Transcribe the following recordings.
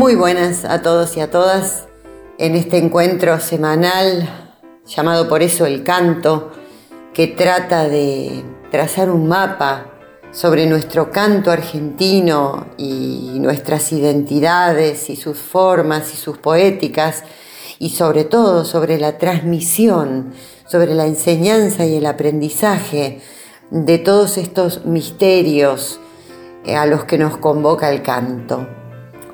Muy buenas a todos y a todas en este encuentro semanal llamado por eso el canto, que trata de trazar un mapa sobre nuestro canto argentino y nuestras identidades y sus formas y sus poéticas y sobre todo sobre la transmisión, sobre la enseñanza y el aprendizaje de todos estos misterios eh, a los que nos convoca el canto.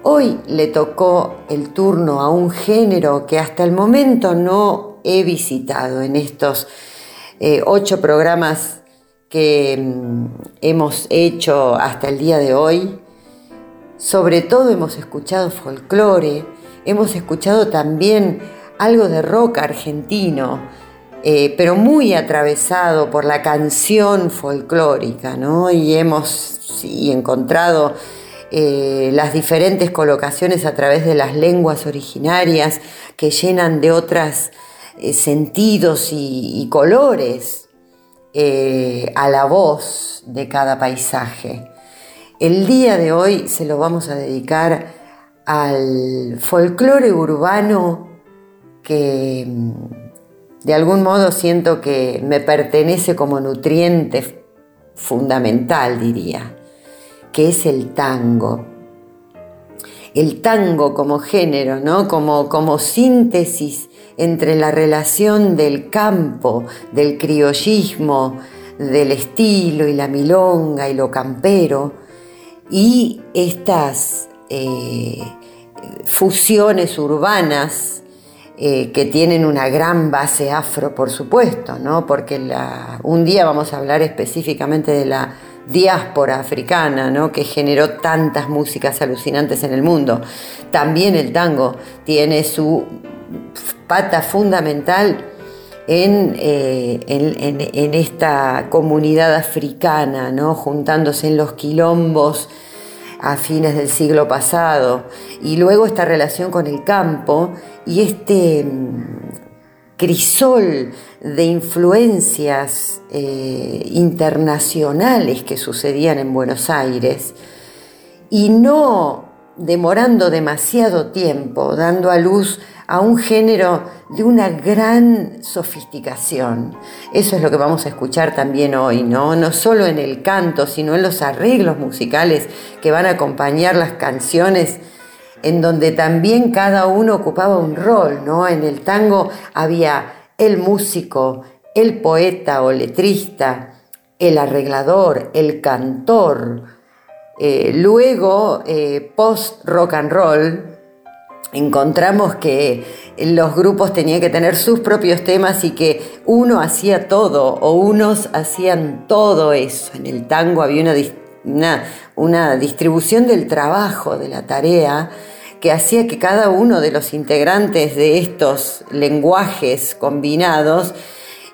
Hoy le tocó el turno a un género que hasta el momento no he visitado en estos eh, ocho programas que mm, hemos hecho hasta el día de hoy. Sobre todo hemos escuchado folclore, hemos escuchado también algo de rock argentino, eh, pero muy atravesado por la canción folclórica, ¿no? Y hemos encontrado eh, las diferentes colocaciones a través de las lenguas originarias que llenan de otros eh, sentidos y, colores eh, a la voz de cada paisaje. El día de hoy se lo vamos a dedicar al folclore urbano que mm, de algún modo siento que me pertenece como nutriente fundamental, diría que es el tango. El tango como género, ¿no? como, como síntesis entre la relación del campo, del criollismo, del estilo y la milonga y lo campero, y estas eh, fusiones urbanas eh, que tienen una gran base afro, por supuesto, ¿no? porque un día vamos a hablar específicamente de la diáspora africana, ¿no? que generó tantas músicas alucinantes en el mundo. También el tango tiene su pata fundamental en, eh, en, esta comunidad africana, ¿no? juntándose en los quilombos a fines del siglo pasado, y luego esta relación con el campo y este crisol de influencias eh, internacionales que sucedían en Buenos Aires y no demorando demasiado tiempo, dando a luz a un género de una gran sofisticación. Eso es lo que vamos a escuchar también hoy, ¿no? No solo en el canto, sino en los arreglos musicales que van a acompañar las canciones en donde también cada uno ocupaba un rol, ¿no? En el tango había el músico, el poeta o letrista, el arreglador, el cantor. Eh, luego, eh, post rock and roll, encontramos que los grupos tenían que tener sus propios temas y que uno hacía todo o unos hacían todo eso. En el tango había una, una distribución del trabajo, de la tarea, que hacía que cada uno de los integrantes de estos lenguajes combinados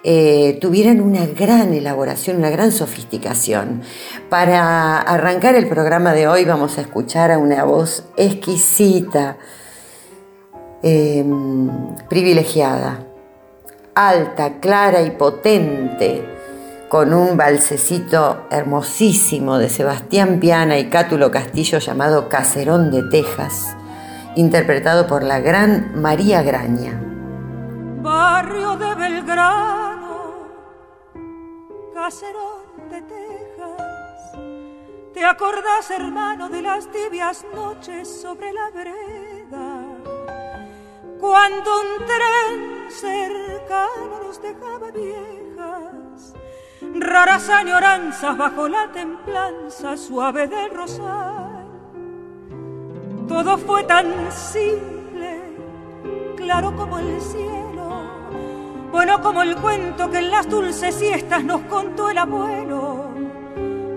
eh, tuvieran una gran elaboración, una gran sofisticación. Para arrancar el programa de hoy vamos a escuchar a una voz exquisita, em, privilegiada, alta, clara y potente, con un balsecito hermosísimo de Sebastián Piana y Cátulo Castillo llamado Caserón de Texas interpretado por la gran María Graña. Barrio de Belgrano, caserón de Texas, ¿te acordás, hermano, de las tibias noches sobre la vereda? Cuando un tren cercano nos dejaba viejas, raras añoranzas bajo la templanza suave del rosal todo fue tan simple, claro como el cielo, Bueno, como el cuento que en las dulces siestas nos contó el abuelo,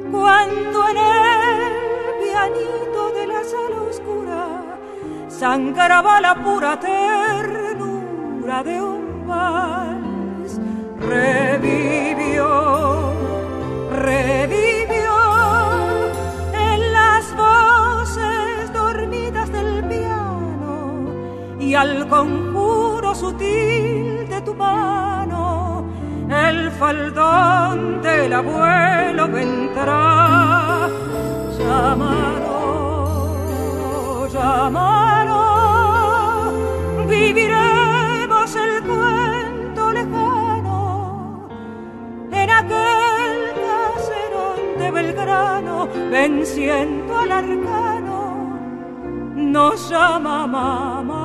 cuando en el pianito de la sala oscura sangraba la pura ternura de un vals, revivió, revivió al conjuro sutil tu mano, el faldón del abuelo vendrá. Llámalo, llámalo, viviremos el cuento lejano en aquel caserón de Belgrano, venciendo al arcano, nos llama mamá.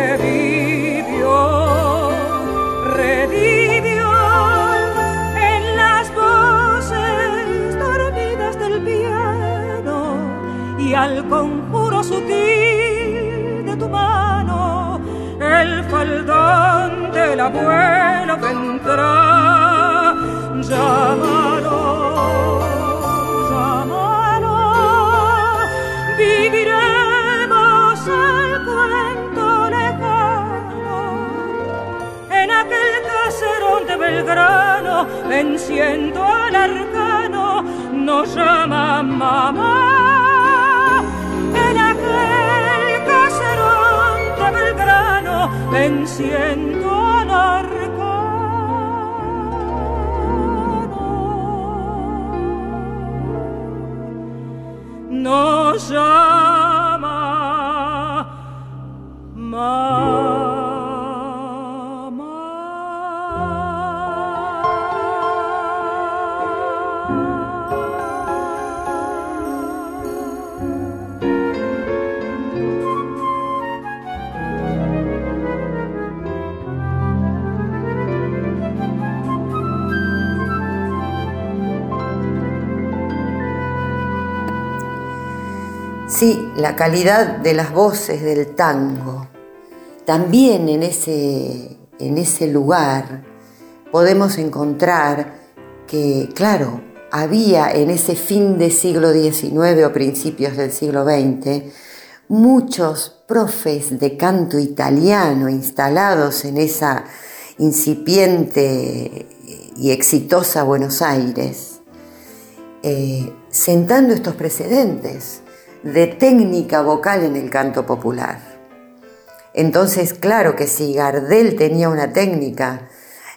conjuro sutil de tu mano el faldón del abuelo vendrá. Llámalo, llámalo, viviremos el cuento lejano en aquel caserón de Belgrano, venciendo al arcano, nos llama mamá. Venciendo al arcano. Nos llama Sí, la calidad de las voces del tango. También en ese, en ese lugar podemos encontrar que, claro, había en ese fin del siglo XIX o principios del siglo XX muchos profes de canto italiano instalados en esa incipiente y exitosa Buenos Aires, eh, sentando estos precedentes de técnica vocal en el canto popular. Entonces, claro que si Gardel tenía una técnica,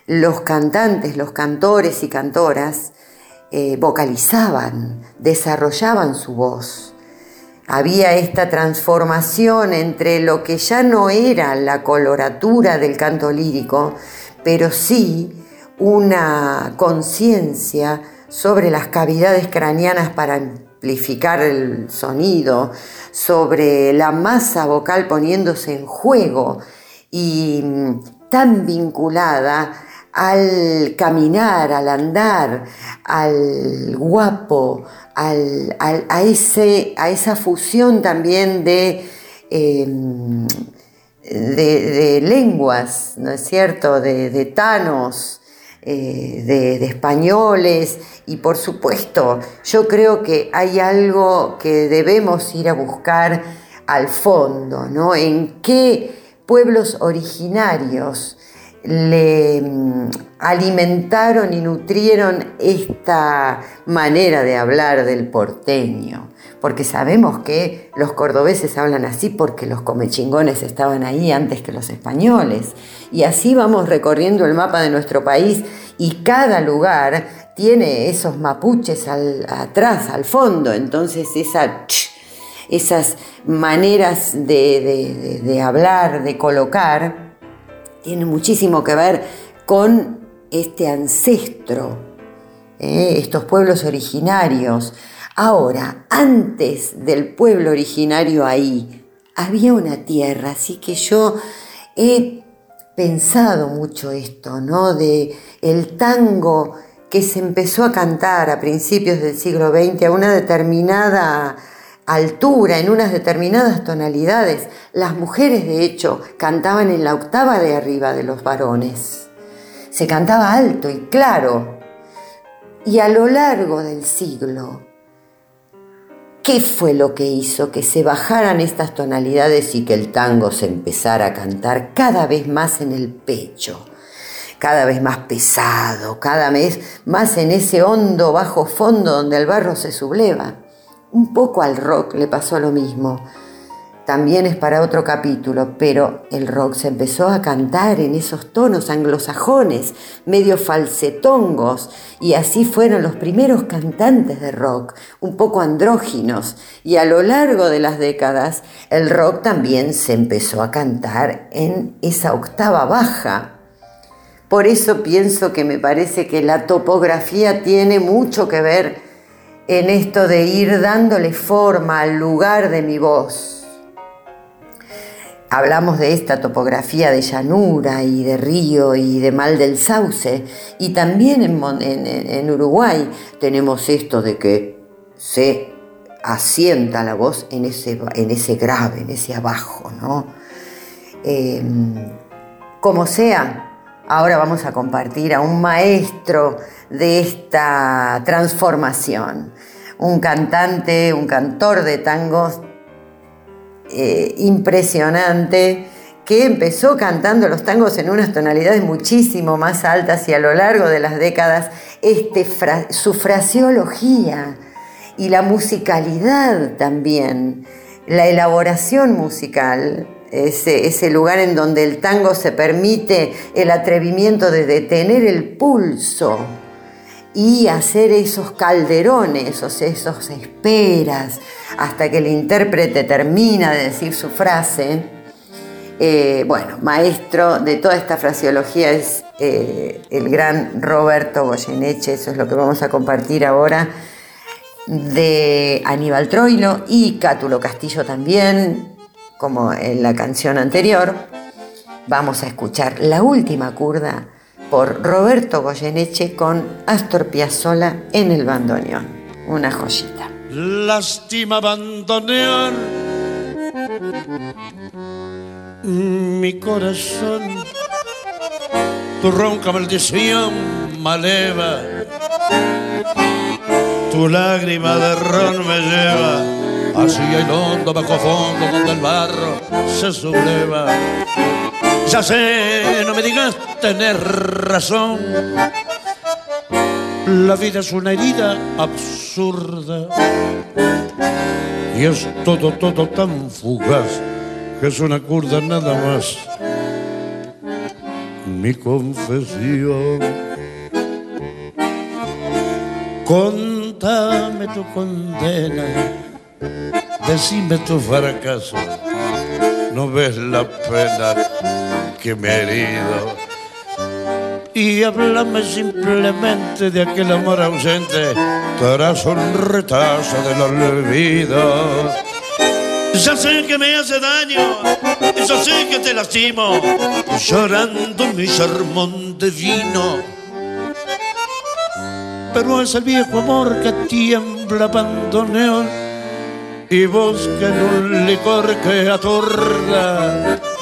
los cantantes, los cantores y cantoras eh, vocalizaban, desarrollaban su voz. Había esta transformación entre lo que ya no era la coloratura del canto lírico, pero sí una conciencia sobre las cavidades craneanas para amplificar el sonido, sobre la masa vocal poniéndose en juego y mm, tan vinculada al caminar, al andar, al guapo, a, ese, a, esa fusión también de, em, de, lenguas, ¿no es cierto?, de, de tanos, eh, de, españoles y por supuesto yo creo que hay algo que debemos ir a buscar al fondo, ¿no? En qué pueblos originarios le mm, alimentaron y nutrieron esta manera de hablar del porteño, porque sabemos que los cordobeses hablan así porque los comechingones estaban ahí antes que los españoles. Y así vamos recorriendo el mapa de nuestro país y cada lugar tiene esos mapuches atrás, al fondo, entonces esas maneras de hablar, de colocar, tiene muchísimo que ver con este ancestro, ¿eh? estos pueblos originarios. Ahora, antes del pueblo originario ahí, había una tierra, así que yo he pensado mucho esto, ¿no? De el tango que se empezó a cantar a principios del siglo XX a una determinada altura, en unas determinadas tonalidades. Las mujeres, de hecho, cantaban en la octava de arriba de los varones. Se cantaba alto y claro. Y a lo largo del siglo, ¿qué fue lo que hizo que se bajaran estas tonalidades y que el tango se empezara a cantar cada vez más en el pecho? cada vez más pesado, cada vez más en ese hondo bajo fondo donde el barro se subleva. Un poco al rock le pasó lo mismo. También es para otro capítulo, pero el rock se empezó a cantar en esos tonos anglosajones, medio falsetongos, y así fueron los primeros cantantes de rock, un poco andróginos, y a lo largo de las décadas el rock también se empezó a cantar en esa octava baja. Por eso pienso que me parece que la topografía tiene mucho que ver en esto de ir dándole forma al lugar de mi voz. Hablamos de esta topografía de llanura y de río y de mal del sauce. Y también en, Uruguay tenemos esto de que se asienta la voz en ese, en ese grave, en ese abajo, ¿no? Em, como sea, Ahora vamos a compartir a un maestro de esta transformación, un cantante, un cantor de tangos eh, impresionante que empezó cantando los tangos en unas tonalidades muchísimo más altas y a lo largo de las décadas este su fraseología y la musicalidad también, la elaboración musical ese, lugar en donde el tango se permite el atrevimiento de detener el pulso y hacer esos calderones, esos, esos esperas, hasta que el intérprete termina de decir su frase. Eh, bueno, maestro de toda esta fraseología es eh, el gran Roberto Goyeneche, eso es lo que vamos a compartir ahora, de Aníbal Troilo y Cátulo Castillo también, como en la canción anterior, vamos a escuchar la última curda por Roberto Goyeneche con Astor Piazzolla en el bandoneón. Una joyita. Lástima bandoneón, mi corazón, tu ronca maldición maleva, tu lágrima de ron me lleva Así el hondo bajo fondo donde el barro se subleva. No me digas tener razón. La vida es una herida absurda y es todo, todo tan fugaz que es una curda nada más. Mi confesión. Contame tu condena decime tu fracaso. No ves la pena que me he herido. Y háblame simplemente de aquel amor ausente tras un retazo del olvido. Ya sé que me hace daño, ya sé que te lastimo, llorando mi sermón de vino. Pero es el viejo amor que tiembla abandoneó y busquen un licor que atorda.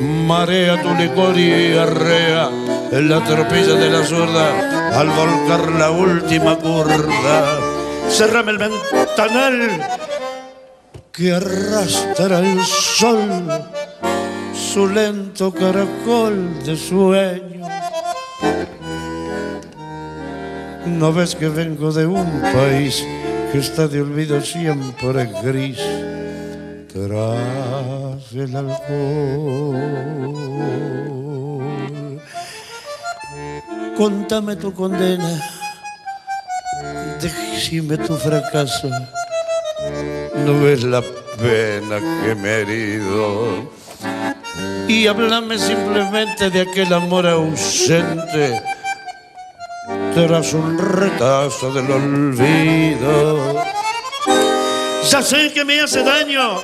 marea tu licor y arrea en la tropilla de la sorda al volcar la última curda. Cerrame el ventanal que arrastra el sol su lento caracol de sueño. No ves que vengo de un país que está de olvido siempre gris tras el alcohol. Contame tu condena, decime tu fracaso. No ves la pena que me he herido y háblame simplemente de aquel amor ausente tras un retazo del olvido. Ya sé que me hace daño,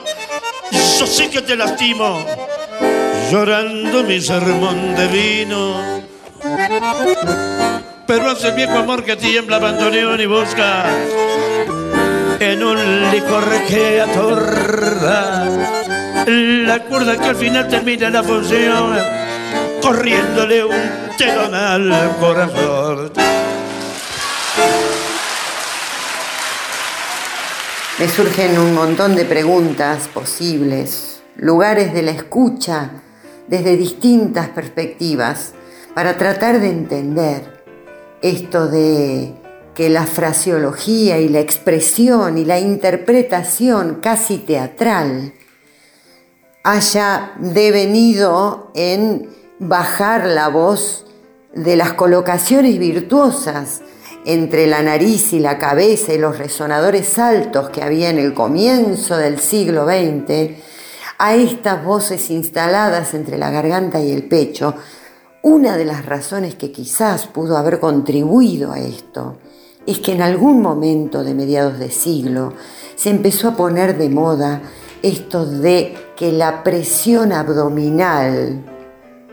yo sé que te lastimo, llorando mi sermón de vino. Pero hace el viejo amor que tiembla, abandoneón y busca en un licor que atorda la cuerda que al final termina la función corriéndole un telón al corazón. Me surgen un montón de preguntas posibles, lugares de la escucha desde distintas perspectivas para tratar de entender esto de que la fraseología y la expresión y la interpretación casi teatral haya devenido en bajar la voz de las colocaciones virtuosas entre la nariz y la cabeza y los resonadores altos que había en el comienzo del siglo XX, a estas voces instaladas entre la garganta y el pecho, una de las razones que quizás pudo haber contribuido a esto es que en algún momento de mediados de siglo se empezó a poner de moda esto de que la presión abdominal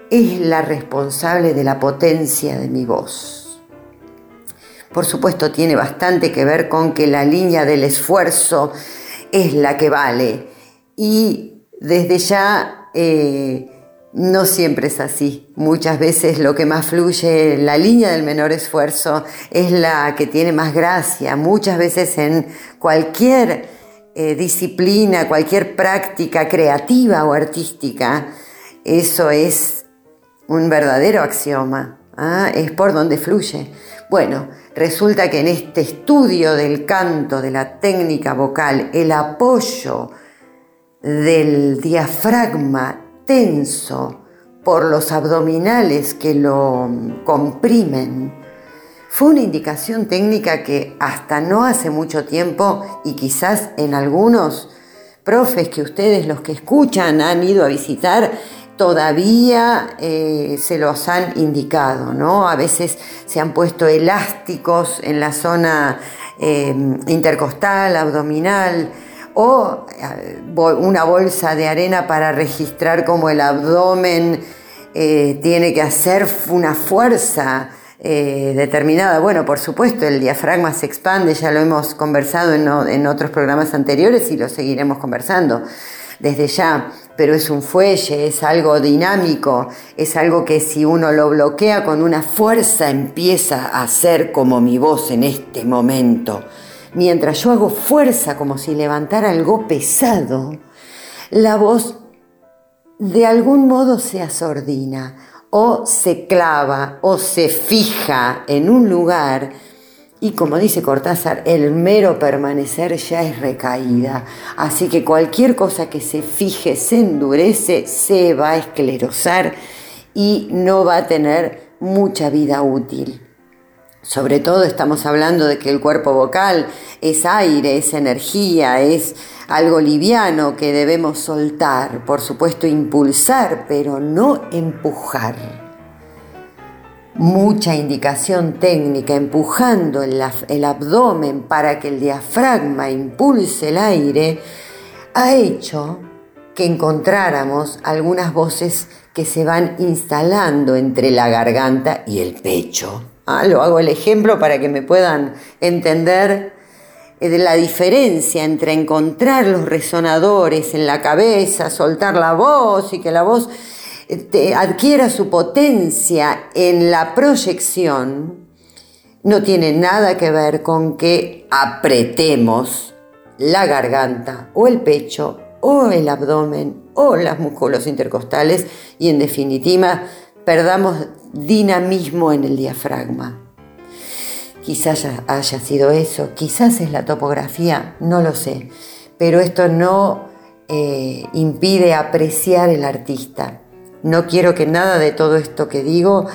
es la responsable de la potencia de mi voz. Por supuesto tiene bastante que ver con que la línea del esfuerzo es la que vale y desde ya eh, no siempre es así. Muchas veces lo que más fluye, la línea del menor esfuerzo es la que tiene más gracia. Muchas veces en cualquier eh, disciplina, cualquier práctica creativa o artística, eso es un verdadero axioma, ¿ah? es por donde fluye. Bueno, resulta que en este estudio del canto, de la técnica vocal, el apoyo del diafragma tenso por los abdominales que lo comprimen, fue una indicación técnica que hasta no hace mucho tiempo y quizás en algunos profes que ustedes los que escuchan han ido a visitar todavía eh, se los han indicado, ¿no? A veces se han puesto elásticos en la zona eh, intercostal, abdominal, o eh, una bolsa de arena para registrar cómo el abdomen tiene que hacer una fuerza eh, determinada. Bueno, por supuesto, el diafragma se expande, ya lo hemos conversado en, otros programas anteriores y lo seguiremos conversando desde ya, pero es un fuelle, es algo dinámico, es algo que si uno lo bloquea con una fuerza empieza a ser como mi voz en este momento. Mientras yo hago fuerza como si levantara algo pesado, la voz de algún modo se asordina o se clava o se fija en un lugar y como dice Cortázar, el mero permanecer ya es recaída. Así que cualquier cosa que se fije, se endurece, se va a esclerosar y no va a tener mucha vida útil. Sobre todo estamos hablando de que el cuerpo vocal es aire, es energía, es algo liviano que debemos soltar, por supuesto impulsar, pero no empujar. Mucha indicación técnica empujando el, abdomen para que el diafragma impulse el aire ha hecho que encontráramos algunas voces que se van instalando entre la garganta y el pecho. Ah, lo hago el ejemplo para que me puedan entender eh, de la diferencia entre encontrar los resonadores en la cabeza, soltar la voz y que la voz adquiera su potencia en la proyección, no tiene nada que ver con que apretemos la garganta o el pecho o el abdomen o los músculos intercostales y en definitiva perdamos dinamismo en el diafragma. Quizás haya sido eso, quizás es la topografía, no lo sé, pero esto no eh, impide apreciar el artista. No quiero que nada de todo esto que digo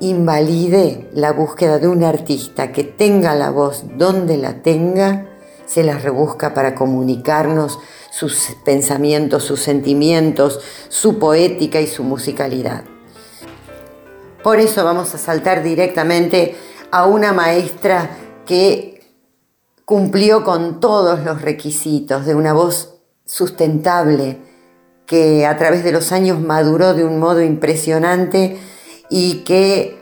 invalide la búsqueda de un artista que tenga la voz donde la tenga, se la rebusca para comunicarnos sus pensamientos, sus sentimientos, su poética y su musicalidad. Por eso vamos a saltar directamente a una maestra que cumplió con todos los requisitos de una voz sustentable, que a través de los años maduró de un modo impresionante y que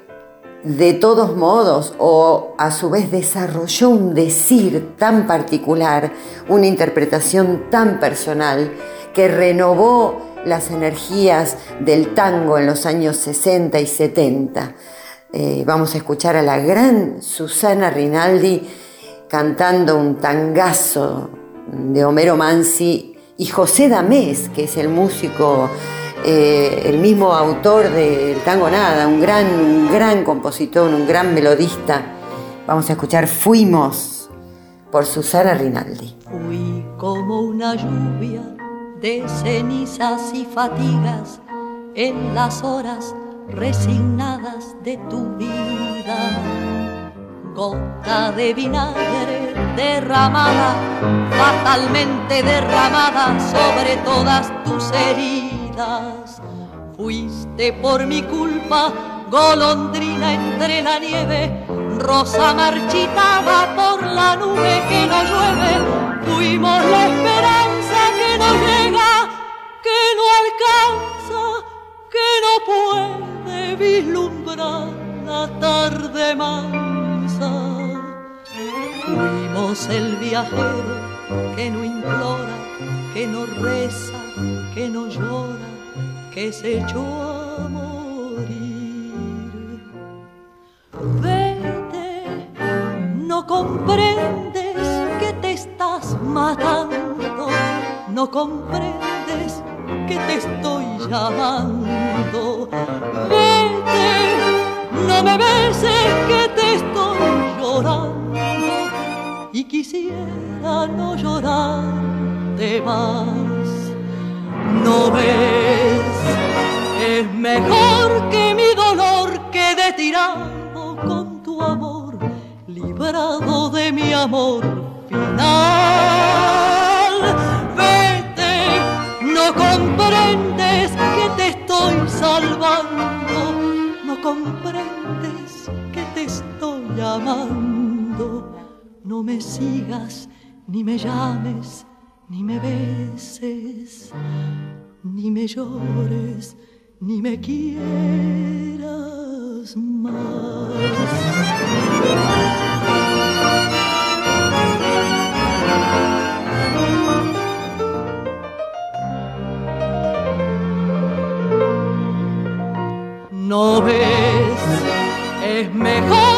de todos modos o a su vez desarrolló un decir tan particular, una interpretación tan personal que renovó las energías del tango en los años 60 y 70. Eh, vamos a escuchar a la gran Susana Rinaldi cantando un tangazo de Homero Mansi y José Damés, que es el músico, eh, el mismo autor del Tango Nada, un gran, un gran compositor, un gran melodista. Vamos a escuchar Fuimos por Susana Rinaldi. Fui como una lluvia de cenizas y fatigas en las horas resignadas de tu vida. Gota de vinagre derramada, fatalmente derramada sobre todas tus heridas. Fuiste por mi culpa, golondrina entre la nieve, rosa marchitada por la nube que no llueve. Fuimos la esperanza que no llega, que no alcanza, que no puede vislumbrar la tarde mansa. Fuimos el viajero que no implora, que no reza, que no llora, que se echó a morir. Vete, no comprendes que te estás matando, no comprendes que te estoy llamando. Vete, no me beses que y quisiera no llorarte más. No ves, es mejor que mi dolor quede tirado con tu amor, librado de mi amor final. No comprendes que te estoy salvando, no comprendes No me sigas, ni me llames, ni me beses, ni me llores, ni me quieras más. no ves. Es mejor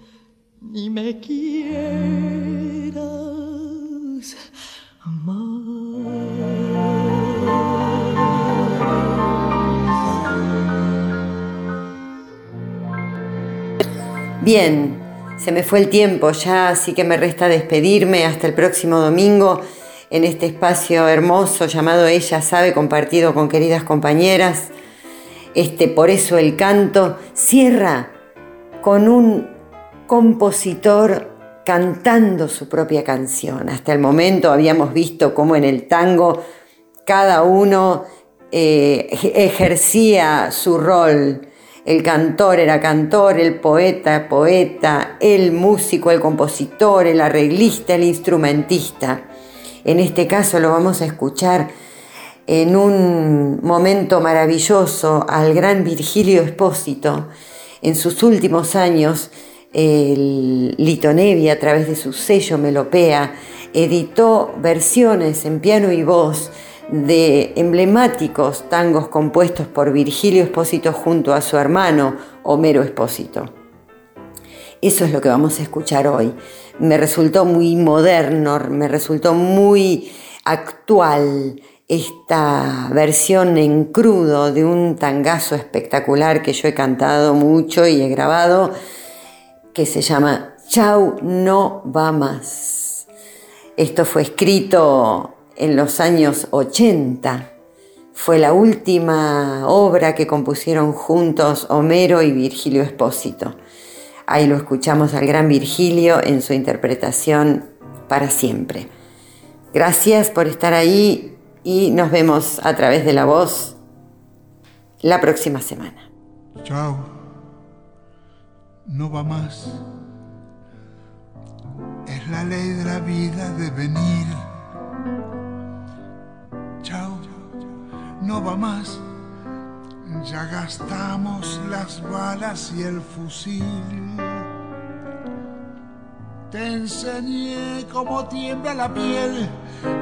ni me quieras Bien, se me fue el tiempo ya, así que me resta despedirme hasta el próximo domingo en este espacio hermoso llamado Ella sabe, compartido con queridas compañeras. Este, por eso el canto cierra con un compositor cantando su propia canción. Hasta el momento habíamos visto cómo en el tango cada uno eh, ejercía su rol. El cantor era cantor, el poeta, poeta, el músico, el compositor, el arreglista, el instrumentista. En este caso lo vamos a escuchar en un momento maravilloso al gran Virgilio Espósito. En sus últimos años, el Litonevi, a través de su sello Melopea, editó versiones en piano y voz de emblemáticos tangos compuestos por Virgilio Espósito junto a su hermano Homero Espósito. Eso es lo que vamos a escuchar hoy. Me resultó muy moderno, me resultó muy actual esta versión en crudo de un tangazo espectacular que yo he cantado mucho y he grabado, que se llama Chau no va más. Esto fue escrito en los años 80. Fue la última obra que compusieron juntos Homero y Virgilio Espósito. Ahí lo escuchamos al gran Virgilio en su interpretación para siempre. Gracias por estar ahí y nos vemos a través de la voz la próxima semana. Chao. No va más. Es la ley de la vida de venir. Chao. No va más. Ya gastamos las balas y el fusil. Te enseñé cómo tiembla la piel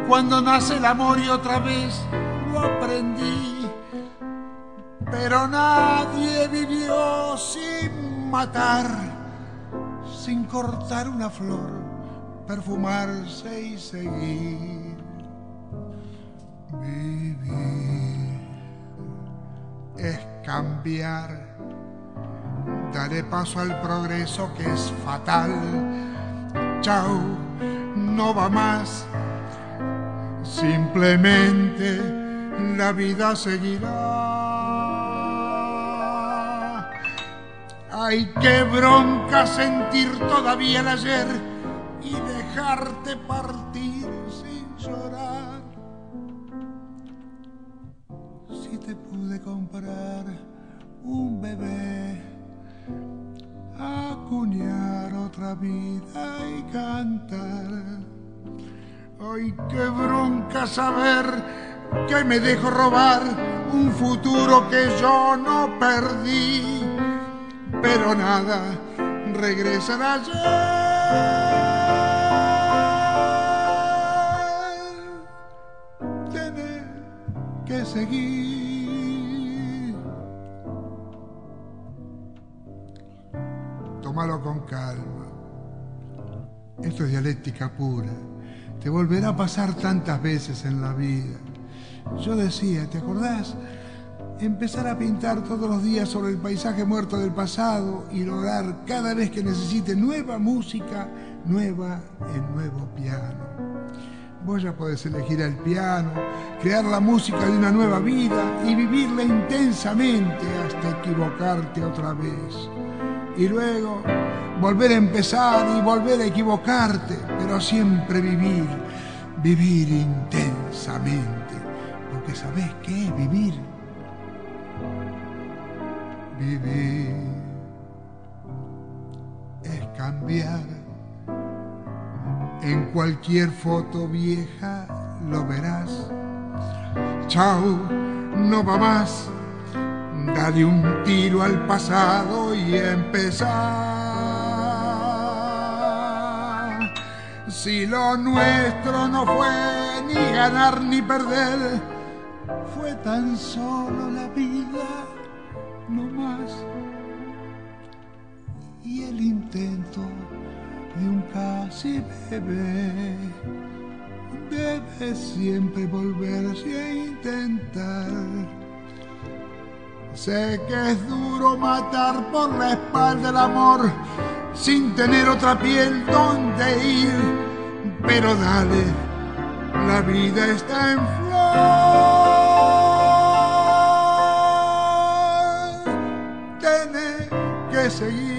cuando nace el amor y otra vez lo aprendí. Pero nadie vivió sin matar, sin cortar una flor, perfumarse y seguir. Vivir es cambiar. Daré paso al progreso que es fatal chao, no va más. Simplemente la vida seguirá. Ay, qué bronca sentir todavía el ayer y dejarte partir sin llorar. Si te pude comprar un bebé acuñar otra vida y cantar. Ay, qué bronca saber que me dejo robar un futuro que yo no perdí, pero nada regresará ayer. Tener que seguir. tómalo con calma. Esto es dialéctica pura. Te volverá a pasar tantas veces en la vida. Yo decía, ¿te acordás? Empezar a pintar todos los días sobre el paisaje muerto del pasado y lograr cada vez que necesite nueva música, nueva en nuevo piano. Vos ya podés elegir el piano, crear la música de una nueva vida y vivirla intensamente hasta equivocarte otra vez y luego volver a empezar y volver a equivocarte, pero siempre vivir, vivir intensamente, porque sabes qué vivir. Vivir es cambiar. En cualquier foto vieja lo verás. Chao, no va más Dale un tiro al pasado y empezar. Si lo nuestro no fue ni ganar ni perder, fue tan solo la vida, bebé debe siempre volverse a intentar Sé que es duro matar por la espalda el amor sin tener otra piel donde ir, pero dale, la vida está en flor. Tiene que seguir.